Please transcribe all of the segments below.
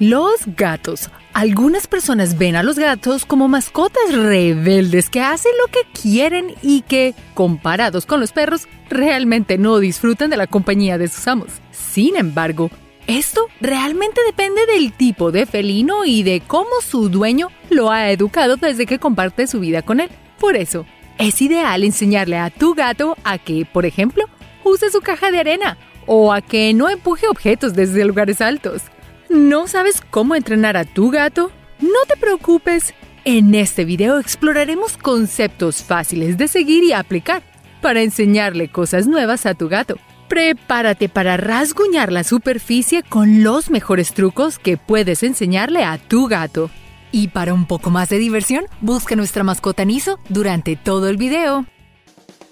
Los gatos. Algunas personas ven a los gatos como mascotas rebeldes que hacen lo que quieren y que, comparados con los perros, realmente no disfrutan de la compañía de sus amos. Sin embargo, esto realmente depende del tipo de felino y de cómo su dueño lo ha educado desde que comparte su vida con él. Por eso, es ideal enseñarle a tu gato a que, por ejemplo, use su caja de arena o a que no empuje objetos desde lugares altos. ¿No sabes cómo entrenar a tu gato? No te preocupes. En este video exploraremos conceptos fáciles de seguir y aplicar para enseñarle cosas nuevas a tu gato. Prepárate para rasguñar la superficie con los mejores trucos que puedes enseñarle a tu gato. Y para un poco más de diversión, busca nuestra mascota Niso durante todo el video.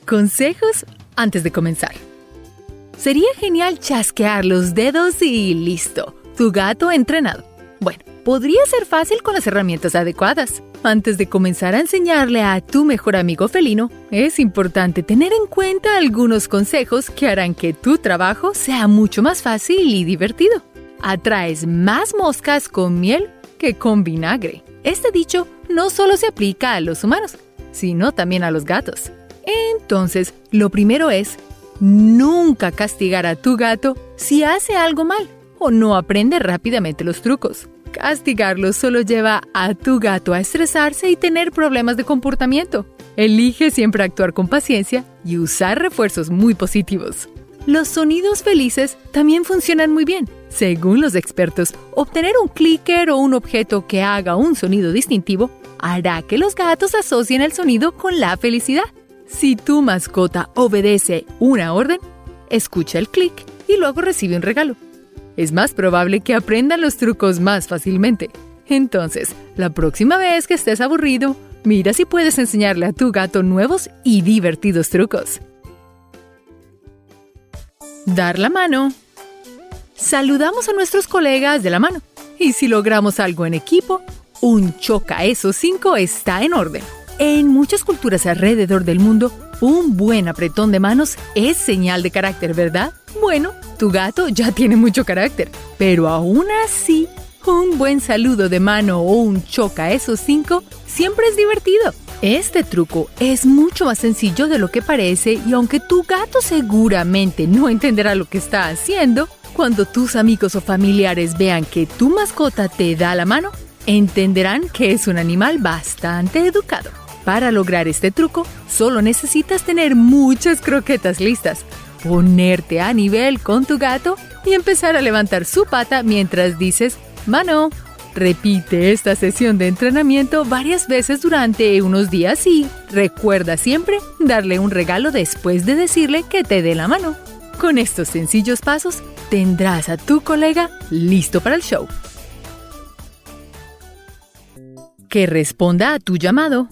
Consejos antes de comenzar. Sería genial chasquear los dedos y listo tu gato entrenado. Bueno, podría ser fácil con las herramientas adecuadas. Antes de comenzar a enseñarle a tu mejor amigo felino, es importante tener en cuenta algunos consejos que harán que tu trabajo sea mucho más fácil y divertido. Atraes más moscas con miel que con vinagre. Este dicho no solo se aplica a los humanos, sino también a los gatos. Entonces, lo primero es nunca castigar a tu gato si hace algo mal o no aprende rápidamente los trucos. Castigarlo solo lleva a tu gato a estresarse y tener problemas de comportamiento. Elige siempre actuar con paciencia y usar refuerzos muy positivos. Los sonidos felices también funcionan muy bien. Según los expertos, obtener un clicker o un objeto que haga un sonido distintivo hará que los gatos asocien el sonido con la felicidad. Si tu mascota obedece una orden, escucha el clic y luego recibe un regalo es más probable que aprendan los trucos más fácilmente. Entonces, la próxima vez que estés aburrido, mira si puedes enseñarle a tu gato nuevos y divertidos trucos. Dar la mano. Saludamos a nuestros colegas de la mano. Y si logramos algo en equipo, un choca esos cinco está en orden. En muchas culturas alrededor del mundo, un buen apretón de manos es señal de carácter, ¿verdad? Bueno, tu gato ya tiene mucho carácter, pero aún así, un buen saludo de mano o un choca esos cinco siempre es divertido. Este truco es mucho más sencillo de lo que parece y aunque tu gato seguramente no entenderá lo que está haciendo, cuando tus amigos o familiares vean que tu mascota te da la mano, entenderán que es un animal bastante educado. Para lograr este truco, solo necesitas tener muchas croquetas listas, ponerte a nivel con tu gato y empezar a levantar su pata mientras dices mano. Repite esta sesión de entrenamiento varias veces durante unos días y recuerda siempre darle un regalo después de decirle que te dé la mano. Con estos sencillos pasos tendrás a tu colega listo para el show. Que responda a tu llamado.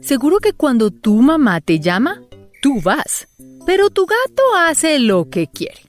Seguro que cuando tu mamá te llama, tú vas. Pero tu gato hace lo que quiere.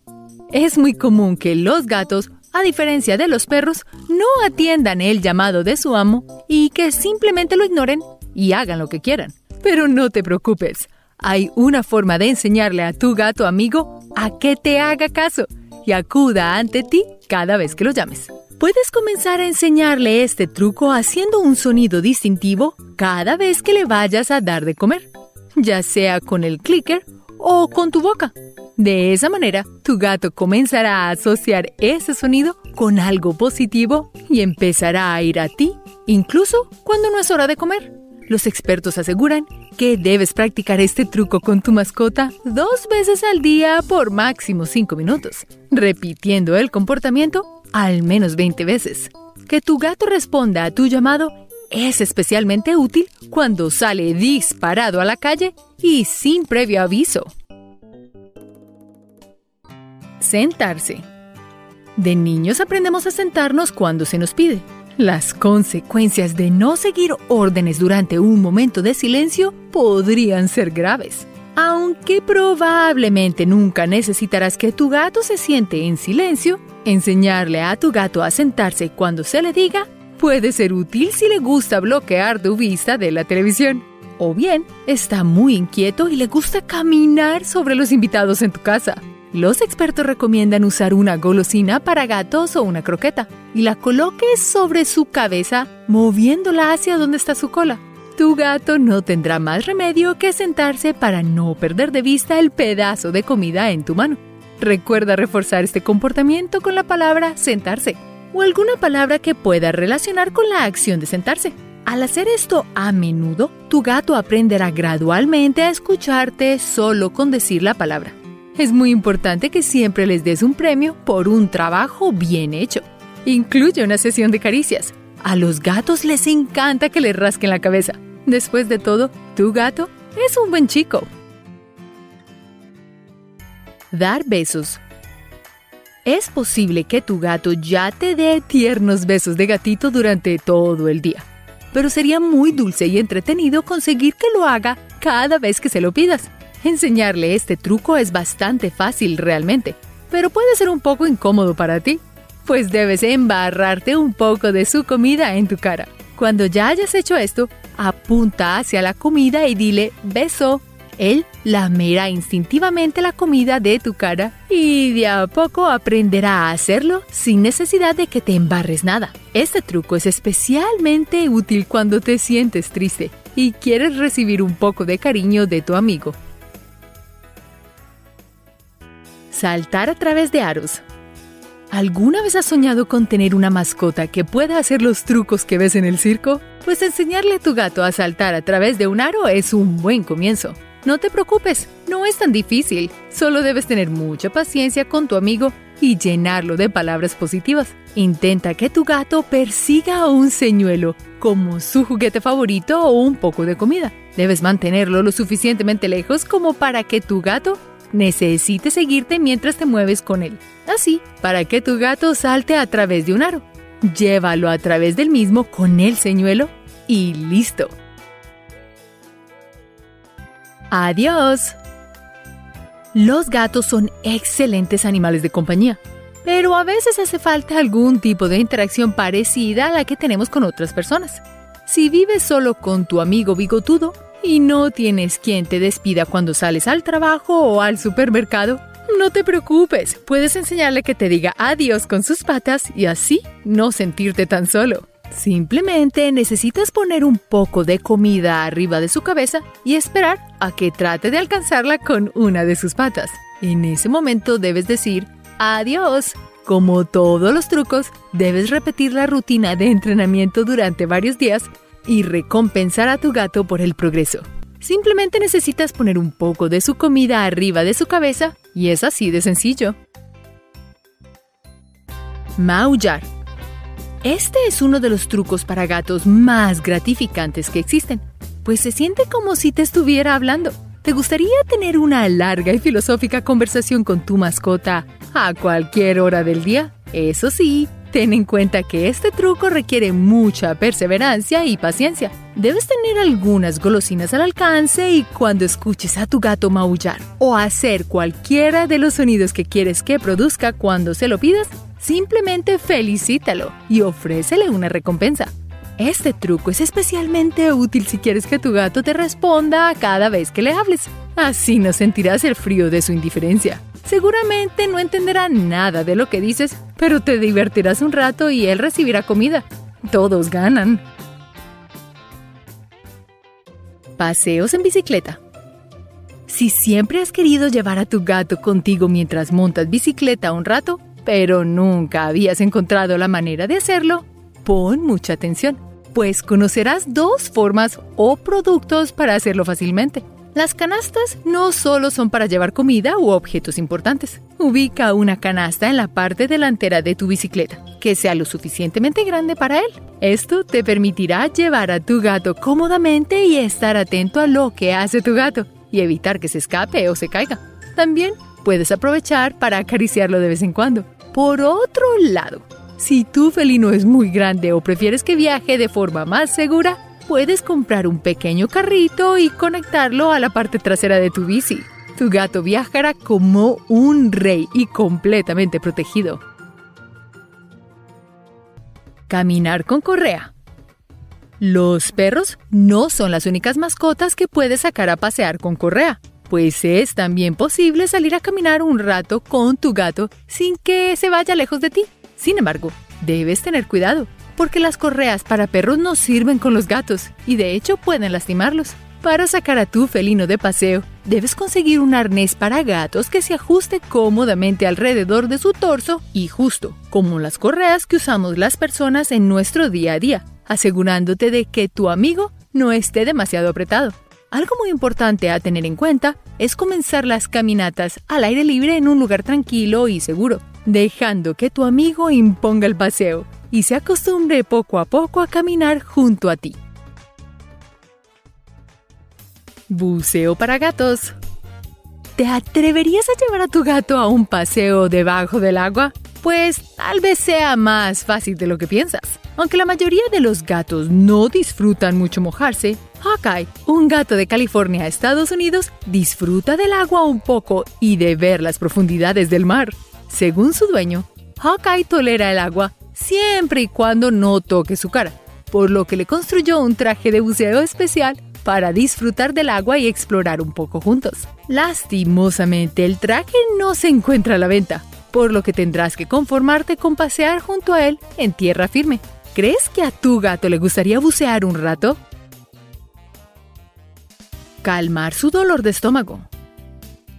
Es muy común que los gatos, a diferencia de los perros, no atiendan el llamado de su amo y que simplemente lo ignoren y hagan lo que quieran. Pero no te preocupes, hay una forma de enseñarle a tu gato amigo a que te haga caso y acuda ante ti cada vez que lo llames. Puedes comenzar a enseñarle este truco haciendo un sonido distintivo cada vez que le vayas a dar de comer, ya sea con el clicker o con tu boca. De esa manera, tu gato comenzará a asociar ese sonido con algo positivo y empezará a ir a ti, incluso cuando no es hora de comer. Los expertos aseguran que debes practicar este truco con tu mascota dos veces al día por máximo 5 minutos, repitiendo el comportamiento al menos 20 veces. Que tu gato responda a tu llamado es especialmente útil cuando sale disparado a la calle y sin previo aviso. Sentarse. De niños aprendemos a sentarnos cuando se nos pide. Las consecuencias de no seguir órdenes durante un momento de silencio podrían ser graves. Aunque probablemente nunca necesitarás que tu gato se siente en silencio, enseñarle a tu gato a sentarse cuando se le diga puede ser útil si le gusta bloquear tu vista de la televisión. O bien, está muy inquieto y le gusta caminar sobre los invitados en tu casa. Los expertos recomiendan usar una golosina para gatos o una croqueta. y la coloques sobre su cabeza, moviéndola hacia donde está su cola. Tu gato no tendrá más remedio que sentarse para no perder de vista el pedazo de comida en tu mano. Recuerda reforzar este comportamiento con la palabra sentarse o alguna palabra que pueda relacionar con la acción de sentarse. Al hacer esto a menudo, tu gato aprenderá gradualmente a escucharte solo con decir la palabra. Es muy importante que siempre les des un premio por un trabajo bien hecho. Incluye una sesión de caricias. A los gatos les encanta que les rasquen la cabeza. Después de todo, tu gato es un buen chico. Dar besos. Es posible que tu gato ya te dé tiernos besos de gatito durante todo el día, pero sería muy dulce y entretenido conseguir que lo haga cada vez que se lo pidas. Enseñarle este truco es bastante fácil realmente, pero puede ser un poco incómodo para ti, pues debes embarrarte un poco de su comida en tu cara. Cuando ya hayas hecho esto, apunta hacia la comida y dile beso. Él lamerá instintivamente la comida de tu cara y de a poco aprenderá a hacerlo sin necesidad de que te embarres nada. Este truco es especialmente útil cuando te sientes triste y quieres recibir un poco de cariño de tu amigo. Saltar a través de aros. ¿Alguna vez has soñado con tener una mascota que pueda hacer los trucos que ves en el circo? Pues enseñarle a tu gato a saltar a través de un aro es un buen comienzo. No te preocupes, no es tan difícil. Solo debes tener mucha paciencia con tu amigo y llenarlo de palabras positivas. Intenta que tu gato persiga un señuelo como su juguete favorito o un poco de comida. Debes mantenerlo lo suficientemente lejos como para que tu gato necesite seguirte mientras te mueves con él. Así, para que tu gato salte a través de un aro. Llévalo a través del mismo con el señuelo y listo. Adiós. Los gatos son excelentes animales de compañía, pero a veces hace falta algún tipo de interacción parecida a la que tenemos con otras personas. Si vives solo con tu amigo bigotudo, y no tienes quien te despida cuando sales al trabajo o al supermercado, no te preocupes, puedes enseñarle que te diga adiós con sus patas y así no sentirte tan solo. Simplemente necesitas poner un poco de comida arriba de su cabeza y esperar a que trate de alcanzarla con una de sus patas. En ese momento debes decir adiós. Como todos los trucos, debes repetir la rutina de entrenamiento durante varios días y recompensar a tu gato por el progreso. Simplemente necesitas poner un poco de su comida arriba de su cabeza y es así de sencillo. Maullar. Este es uno de los trucos para gatos más gratificantes que existen, pues se siente como si te estuviera hablando. ¿Te gustaría tener una larga y filosófica conversación con tu mascota a cualquier hora del día? Eso sí, Ten en cuenta que este truco requiere mucha perseverancia y paciencia. Debes tener algunas golosinas al alcance y cuando escuches a tu gato maullar o hacer cualquiera de los sonidos que quieres que produzca cuando se lo pidas, simplemente felicítalo y ofrécele una recompensa. Este truco es especialmente útil si quieres que tu gato te responda cada vez que le hables. Así no sentirás el frío de su indiferencia. Seguramente no entenderá nada de lo que dices, pero te divertirás un rato y él recibirá comida. Todos ganan. Paseos en bicicleta. Si siempre has querido llevar a tu gato contigo mientras montas bicicleta un rato, pero nunca habías encontrado la manera de hacerlo, pon mucha atención, pues conocerás dos formas o productos para hacerlo fácilmente. Las canastas no solo son para llevar comida u objetos importantes. Ubica una canasta en la parte delantera de tu bicicleta, que sea lo suficientemente grande para él. Esto te permitirá llevar a tu gato cómodamente y estar atento a lo que hace tu gato y evitar que se escape o se caiga. También puedes aprovechar para acariciarlo de vez en cuando. Por otro lado, si tu felino es muy grande o prefieres que viaje de forma más segura, puedes comprar un pequeño carrito y conectarlo a la parte trasera de tu bici. Tu gato viajará como un rey y completamente protegido. Caminar con correa. Los perros no son las únicas mascotas que puedes sacar a pasear con correa, pues es también posible salir a caminar un rato con tu gato sin que se vaya lejos de ti. Sin embargo, debes tener cuidado, porque las correas para perros no sirven con los gatos y de hecho pueden lastimarlos. Para sacar a tu felino de paseo, debes conseguir un arnés para gatos que se ajuste cómodamente alrededor de su torso y justo, como las correas que usamos las personas en nuestro día a día, asegurándote de que tu amigo no esté demasiado apretado. Algo muy importante a tener en cuenta es comenzar las caminatas al aire libre en un lugar tranquilo y seguro, dejando que tu amigo imponga el paseo y se acostumbre poco a poco a caminar junto a ti. Buceo para gatos. ¿Te atreverías a llevar a tu gato a un paseo debajo del agua? Pues tal vez sea más fácil de lo que piensas. Aunque la mayoría de los gatos no disfrutan mucho mojarse, Hawkeye, un gato de California, Estados Unidos, disfruta del agua un poco y de ver las profundidades del mar. Según su dueño, Hawkeye tolera el agua siempre y cuando no toque su cara, por lo que le construyó un traje de buceo especial para disfrutar del agua y explorar un poco juntos. Lastimosamente, el traje no se encuentra a la venta, por lo que tendrás que conformarte con pasear junto a él en tierra firme. ¿Crees que a tu gato le gustaría bucear un rato? Calmar su dolor de estómago.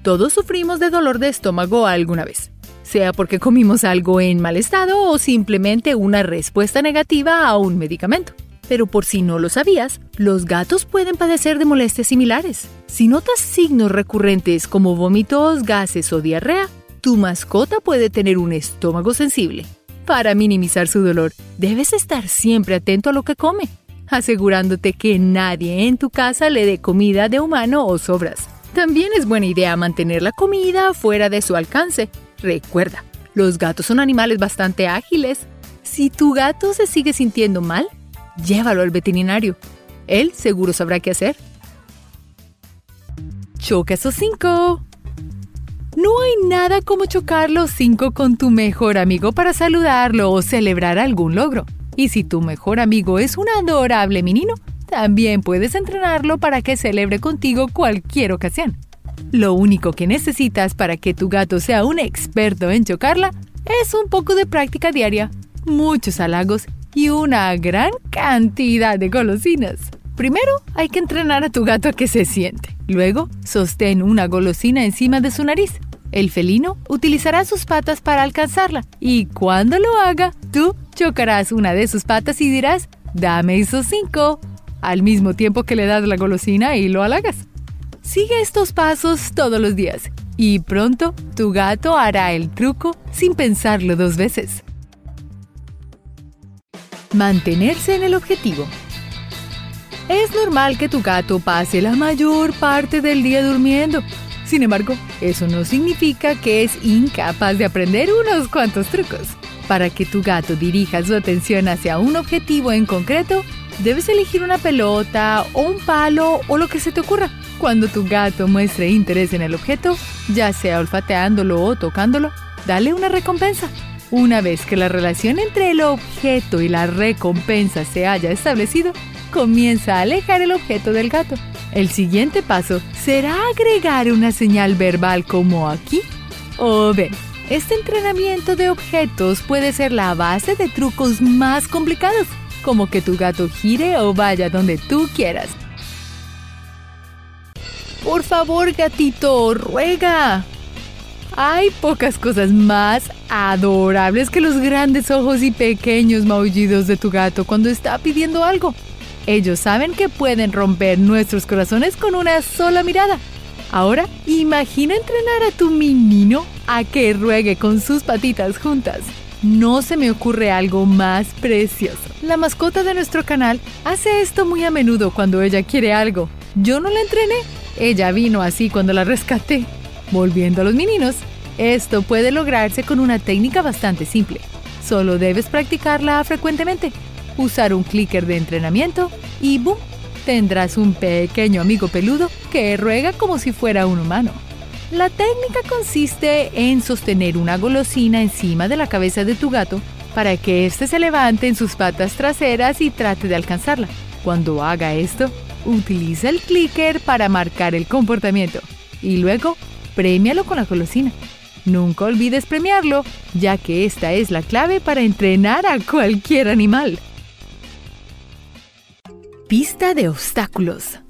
Todos sufrimos de dolor de estómago alguna vez, sea porque comimos algo en mal estado o simplemente una respuesta negativa a un medicamento. Pero por si no lo sabías, los gatos pueden padecer de molestias similares. Si notas signos recurrentes como vómitos, gases o diarrea, tu mascota puede tener un estómago sensible. Para minimizar su dolor, debes estar siempre atento a lo que come, asegurándote que nadie en tu casa le dé comida de humano o sobras. También es buena idea mantener la comida fuera de su alcance. Recuerda, los gatos son animales bastante ágiles. Si tu gato se sigue sintiendo mal, llévalo al veterinario. Él seguro sabrá qué hacer. Choca esos cinco. No hay nada como chocar los cinco con tu mejor amigo para saludarlo o celebrar algún logro. Y si tu mejor amigo es un adorable menino, también puedes entrenarlo para que celebre contigo cualquier ocasión. Lo único que necesitas para que tu gato sea un experto en chocarla es un poco de práctica diaria, muchos halagos y una gran cantidad de golosinas. Primero, hay que entrenar a tu gato a que se siente. Luego, sostén una golosina encima de su nariz. El felino utilizará sus patas para alcanzarla y cuando lo haga, tú chocarás una de sus patas y dirás, dame esos cinco, al mismo tiempo que le das la golosina y lo halagas. Sigue estos pasos todos los días y pronto tu gato hará el truco sin pensarlo dos veces. Mantenerse en el objetivo. Es normal que tu gato pase la mayor parte del día durmiendo. Sin embargo, eso no significa que es incapaz de aprender unos cuantos trucos. Para que tu gato dirija su atención hacia un objetivo en concreto, debes elegir una pelota o un palo o lo que se te ocurra. Cuando tu gato muestre interés en el objeto, ya sea olfateándolo o tocándolo, dale una recompensa. Una vez que la relación entre el objeto y la recompensa se haya establecido, comienza a alejar el objeto del gato. El siguiente paso será agregar una señal verbal como aquí o ven. Este entrenamiento de objetos puede ser la base de trucos más complicados, como que tu gato gire o vaya donde tú quieras. Por favor, gatito, ruega. Hay pocas cosas más adorables que los grandes ojos y pequeños maullidos de tu gato cuando está pidiendo algo. Ellos saben que pueden romper nuestros corazones con una sola mirada. Ahora, imagina entrenar a tu menino a que ruegue con sus patitas juntas. No se me ocurre algo más precioso. La mascota de nuestro canal hace esto muy a menudo cuando ella quiere algo. Yo no la entrené. Ella vino así cuando la rescaté. Volviendo a los meninos, esto puede lograrse con una técnica bastante simple. Solo debes practicarla frecuentemente. Usar un clicker de entrenamiento y ¡boom! Tendrás un pequeño amigo peludo que ruega como si fuera un humano. La técnica consiste en sostener una golosina encima de la cabeza de tu gato para que éste se levante en sus patas traseras y trate de alcanzarla. Cuando haga esto, utiliza el clicker para marcar el comportamiento y luego Premialo con la golosina. Nunca olvides premiarlo, ya que esta es la clave para entrenar a cualquier animal. Pista de obstáculos.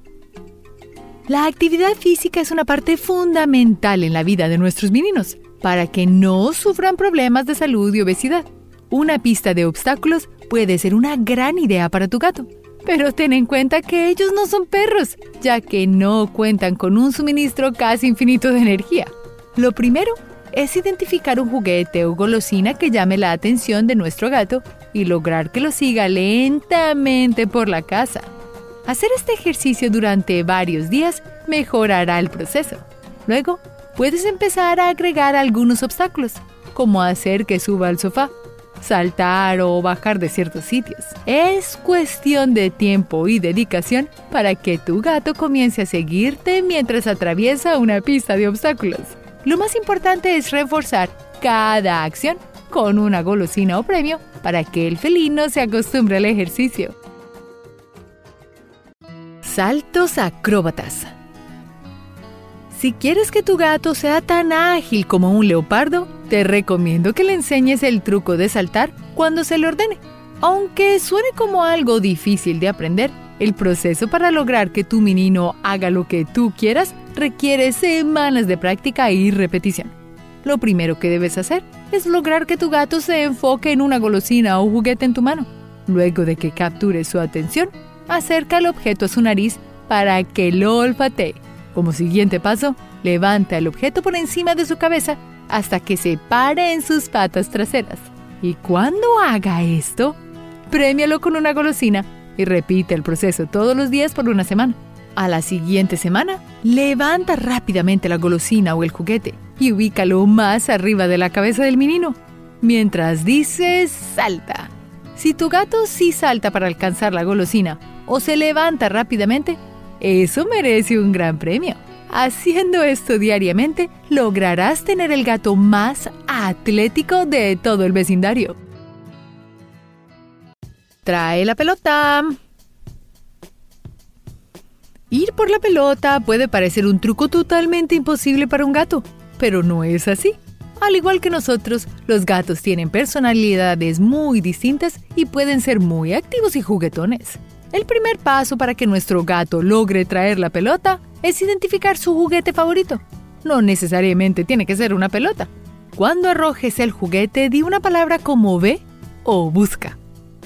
La actividad física es una parte fundamental en la vida de nuestros meninos para que no sufran problemas de salud y obesidad. Una pista de obstáculos puede ser una gran idea para tu gato. Pero ten en cuenta que ellos no son perros, ya que no cuentan con un suministro casi infinito de energía. Lo primero es identificar un juguete o golosina que llame la atención de nuestro gato y lograr que lo siga lentamente por la casa. Hacer este ejercicio durante varios días mejorará el proceso. Luego, puedes empezar a agregar algunos obstáculos, como hacer que suba al sofá saltar o bajar de ciertos sitios. Es cuestión de tiempo y dedicación para que tu gato comience a seguirte mientras atraviesa una pista de obstáculos. Lo más importante es reforzar cada acción con una golosina o premio para que el felino se acostumbre al ejercicio. Saltos acróbatas. Si quieres que tu gato sea tan ágil como un leopardo, te recomiendo que le enseñes el truco de saltar cuando se le ordene. Aunque suene como algo difícil de aprender, el proceso para lograr que tu menino haga lo que tú quieras requiere semanas de práctica y repetición. Lo primero que debes hacer es lograr que tu gato se enfoque en una golosina o juguete en tu mano. Luego de que capture su atención, acerca el objeto a su nariz para que lo olfatee. Como siguiente paso, levanta el objeto por encima de su cabeza hasta que se pare en sus patas traseras. Y cuando haga esto, premialo con una golosina y repite el proceso todos los días por una semana. A la siguiente semana, levanta rápidamente la golosina o el juguete y ubícalo más arriba de la cabeza del menino, mientras dices salta. Si tu gato sí salta para alcanzar la golosina o se levanta rápidamente, eso merece un gran premio. Haciendo esto diariamente, lograrás tener el gato más atlético de todo el vecindario. Trae la pelota. Ir por la pelota puede parecer un truco totalmente imposible para un gato, pero no es así. Al igual que nosotros, los gatos tienen personalidades muy distintas y pueden ser muy activos y juguetones. El primer paso para que nuestro gato logre traer la pelota es identificar su juguete favorito. No necesariamente tiene que ser una pelota. Cuando arrojes el juguete, di una palabra como ve o busca.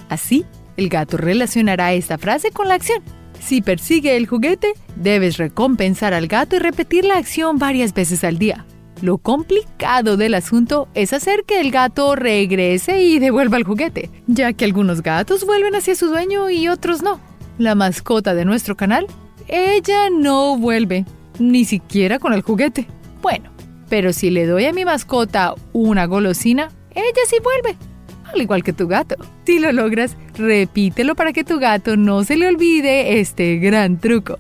Así, el gato relacionará esta frase con la acción. Si persigue el juguete, debes recompensar al gato y repetir la acción varias veces al día. Lo complicado del asunto es hacer que el gato regrese y devuelva el juguete, ya que algunos gatos vuelven hacia su dueño y otros no. La mascota de nuestro canal, ella no vuelve, ni siquiera con el juguete. Bueno, pero si le doy a mi mascota una golosina, ella sí vuelve, al igual que tu gato. Si lo logras, repítelo para que tu gato no se le olvide este gran truco.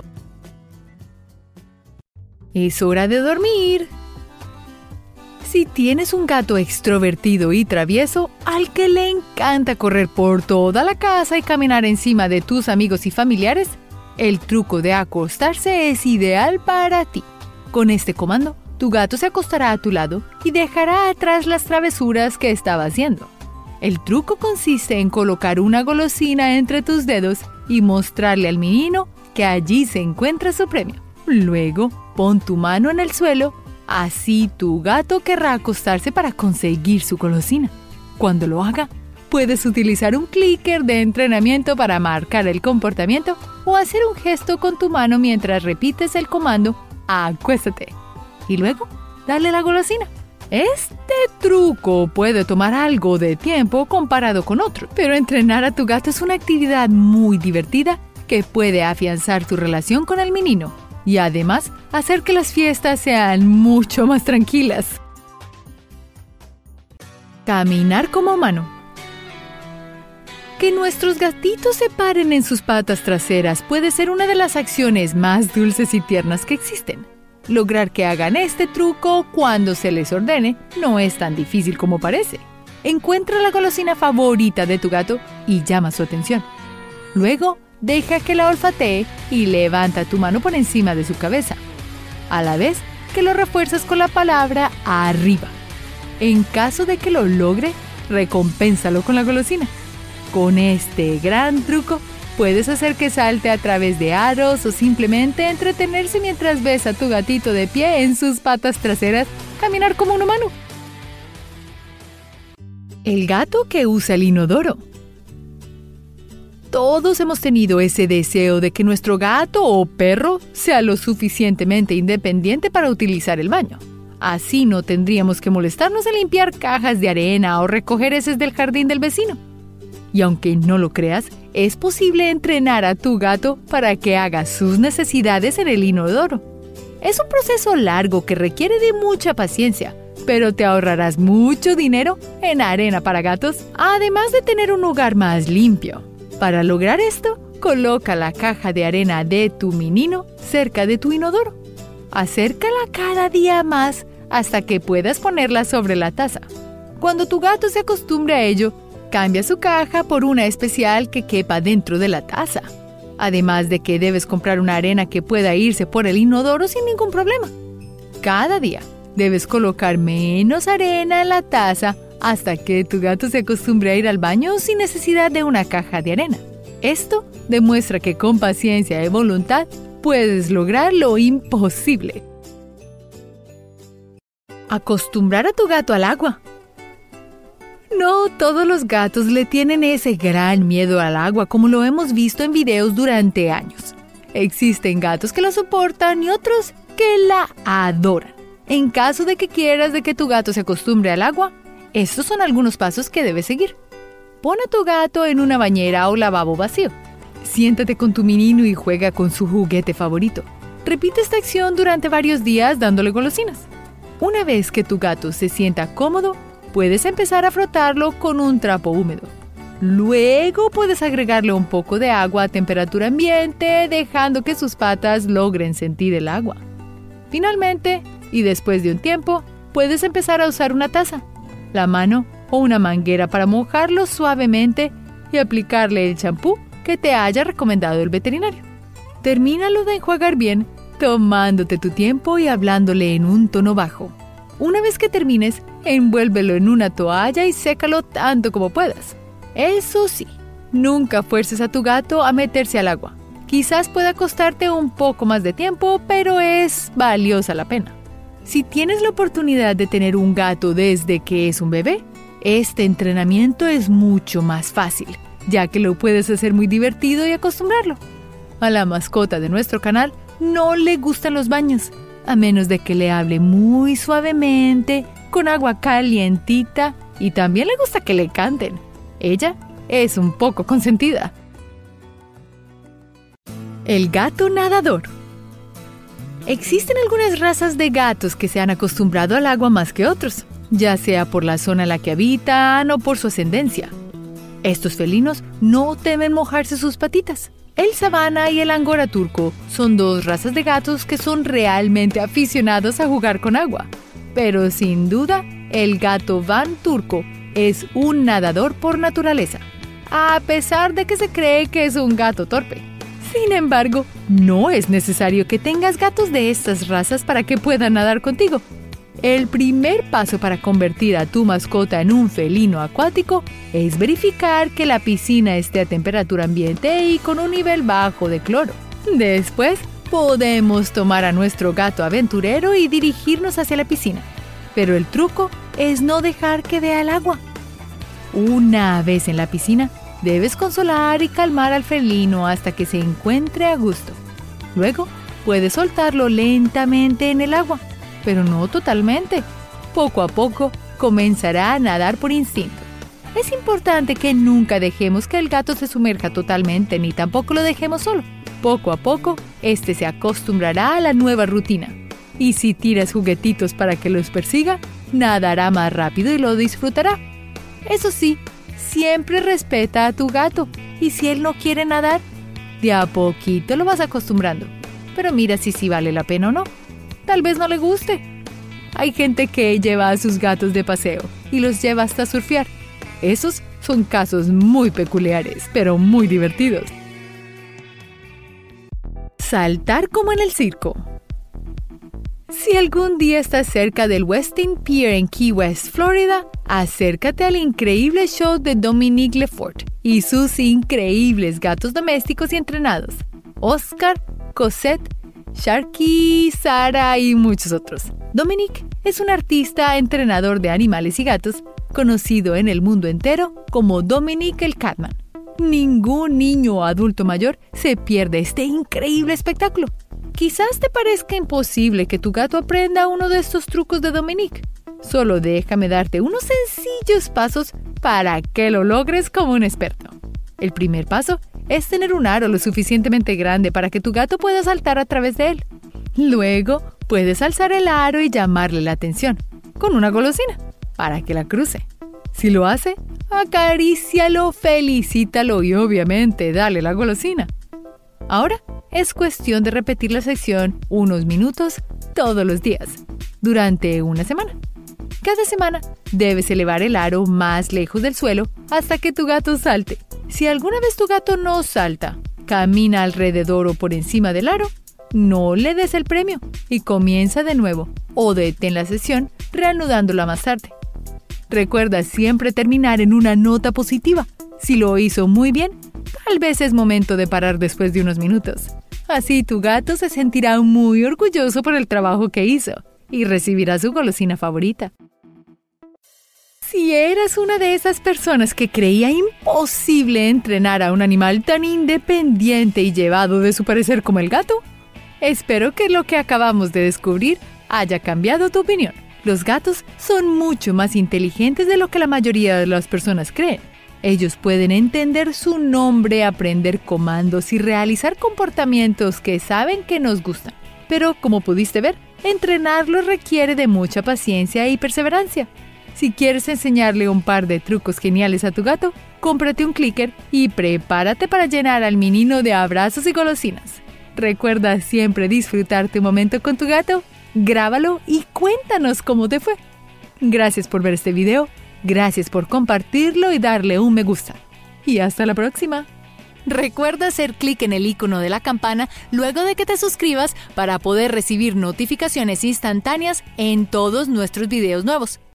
Es hora de dormir. Si tienes un gato extrovertido y travieso, al que le encanta correr por toda la casa y caminar encima de tus amigos y familiares, el truco de acostarse es ideal para ti. Con este comando, tu gato se acostará a tu lado y dejará atrás las travesuras que estaba haciendo. El truco consiste en colocar una golosina entre tus dedos y mostrarle al menino que allí se encuentra su premio. Luego, pon tu mano en el suelo Así tu gato querrá acostarse para conseguir su golosina. Cuando lo haga, puedes utilizar un clicker de entrenamiento para marcar el comportamiento o hacer un gesto con tu mano mientras repites el comando acuéstate. Y luego, dale la golosina. Este truco puede tomar algo de tiempo comparado con otro, pero entrenar a tu gato es una actividad muy divertida que puede afianzar tu relación con el menino y además hacer que las fiestas sean mucho más tranquilas. Caminar como humano. Que nuestros gatitos se paren en sus patas traseras puede ser una de las acciones más dulces y tiernas que existen. Lograr que hagan este truco cuando se les ordene no es tan difícil como parece. Encuentra la golosina favorita de tu gato y llama su atención. Luego, deja que la olfatee y levanta tu mano por encima de su cabeza, a la vez que lo refuerzas con la palabra arriba. En caso de que lo logre, recompénsalo con la golosina. Con este gran truco, puedes hacer que salte a través de aros o simplemente entretenerse mientras ves a tu gatito de pie en sus patas traseras caminar como un humano. El gato que usa el inodoro. Todos hemos tenido ese deseo de que nuestro gato o perro sea lo suficientemente independiente para utilizar el baño. Así no tendríamos que molestarnos en limpiar cajas de arena o recoger heces del jardín del vecino. Y aunque no lo creas, es posible entrenar a tu gato para que haga sus necesidades en el inodoro. Es un proceso largo que requiere de mucha paciencia, pero te ahorrarás mucho dinero en arena para gatos, además de tener un lugar más limpio. Para lograr esto, coloca la caja de arena de tu menino cerca de tu inodoro. Acércala cada día más hasta que puedas ponerla sobre la taza. Cuando tu gato se acostumbre a ello, cambia su caja por una especial que quepa dentro de la taza. Además de que debes comprar una arena que pueda irse por el inodoro sin ningún problema. Cada día debes colocar menos arena en la taza hasta que tu gato se acostumbre a ir al baño sin necesidad de una caja de arena. Esto demuestra que con paciencia y voluntad puedes lograr lo imposible. Acostumbrar a tu gato al agua. No todos los gatos le tienen ese gran miedo al agua como lo hemos visto en videos durante años. Existen gatos que lo soportan y otros que la adoran. En caso de que quieras de que tu gato se acostumbre al agua, estos son algunos pasos que debes seguir. Pon a tu gato en una bañera o lavabo vacío. Siéntate con tu menino y juega con su juguete favorito. Repite esta acción durante varios días dándole golosinas. Una vez que tu gato se sienta cómodo, puedes empezar a frotarlo con un trapo húmedo. Luego puedes agregarle un poco de agua a temperatura ambiente, dejando que sus patas logren sentir el agua. Finalmente, y después de un tiempo, puedes empezar a usar una taza, la mano o una manguera para mojarlo suavemente y aplicarle el champú que te haya recomendado el veterinario. Termínalo de enjuagar bien, tomándote tu tiempo y hablándole en un tono bajo. Una vez que termines, envuélvelo en una toalla y sécalo tanto como puedas. Eso sí, nunca fuerces a tu gato a meterse al agua. Quizás pueda costarte un poco más de tiempo, pero es valiosa la pena. Si tienes la oportunidad de tener un gato desde que es un bebé, este entrenamiento es mucho más fácil, ya que lo puedes hacer muy divertido y acostumbrarlo. A la mascota de nuestro canal no le gustan los baños, a menos de que le hable muy suavemente, con agua calientita y también le gusta que le canten. Ella es un poco consentida. El gato nadador. Existen algunas razas de gatos que se han acostumbrado al agua más que otros, ya sea por la zona en la que habitan o por su ascendencia. Estos felinos no temen mojarse sus patitas. El sabana y el angora turco son dos razas de gatos que son realmente aficionados a jugar con agua. Pero sin duda, el gato van turco es un nadador por naturaleza, a pesar de que se cree que es un gato torpe. Sin embargo, no es necesario que tengas gatos de estas razas para que puedan nadar contigo. El primer paso para convertir a tu mascota en un felino acuático es verificar que la piscina esté a temperatura ambiente y con un nivel bajo de cloro. Después, podemos tomar a nuestro gato aventurero y dirigirnos hacia la piscina. Pero el truco es no dejar que vea el agua. Una vez en la piscina, Debes consolar y calmar al felino hasta que se encuentre a gusto. Luego, puedes soltarlo lentamente en el agua, pero no totalmente. Poco a poco, comenzará a nadar por instinto. Es importante que nunca dejemos que el gato se sumerja totalmente ni tampoco lo dejemos solo. Poco a poco, este se acostumbrará a la nueva rutina. Y si tiras juguetitos para que los persiga, nadará más rápido y lo disfrutará. Eso sí, Siempre respeta a tu gato y si él no quiere nadar, de a poquito lo vas acostumbrando. Pero mira si sí vale la pena o no. Tal vez no le guste. Hay gente que lleva a sus gatos de paseo y los lleva hasta surfear. Esos son casos muy peculiares, pero muy divertidos. Saltar como en el circo. Si algún día estás cerca del Westin Pier en Key West, Florida, acércate al increíble show de Dominique Lefort y sus increíbles gatos domésticos y entrenados, Oscar, Cosette, Sharky, Sara y muchos otros. Dominique es un artista entrenador de animales y gatos conocido en el mundo entero como Dominique el Catman. Ningún niño o adulto mayor se pierde este increíble espectáculo. Quizás te parezca imposible que tu gato aprenda uno de estos trucos de Dominique. Solo déjame darte unos sencillos pasos para que lo logres como un experto. El primer paso es tener un aro lo suficientemente grande para que tu gato pueda saltar a través de él. Luego, puedes alzar el aro y llamarle la atención con una golosina para que la cruce. Si lo hace, acarícialo, felicítalo y obviamente dale la golosina. Ahora es cuestión de repetir la sección unos minutos todos los días, durante una semana. Cada semana debes elevar el aro más lejos del suelo hasta que tu gato salte. Si alguna vez tu gato no salta, camina alrededor o por encima del aro, no le des el premio y comienza de nuevo o detén la sesión reanudándola más tarde. Recuerda siempre terminar en una nota positiva. Si lo hizo muy bien, tal vez es momento de parar después de unos minutos. Así tu gato se sentirá muy orgulloso por el trabajo que hizo y recibirá su golosina favorita. Si eras una de esas personas que creía imposible entrenar a un animal tan independiente y llevado de su parecer como el gato, espero que lo que acabamos de descubrir haya cambiado tu opinión. Los gatos son mucho más inteligentes de lo que la mayoría de las personas creen. Ellos pueden entender su nombre, aprender comandos y realizar comportamientos que saben que nos gustan. Pero, como pudiste ver, entrenarlos requiere de mucha paciencia y perseverancia. Si quieres enseñarle un par de trucos geniales a tu gato, cómprate un clicker y prepárate para llenar al menino de abrazos y golosinas. Recuerda siempre disfrutar tu momento con tu gato grábalo y cuéntanos cómo te fue. Gracias por ver este video, gracias por compartirlo y darle un me gusta. Y hasta la próxima. Recuerda hacer clic en el icono de la campana luego de que te suscribas para poder recibir notificaciones instantáneas en todos nuestros videos nuevos.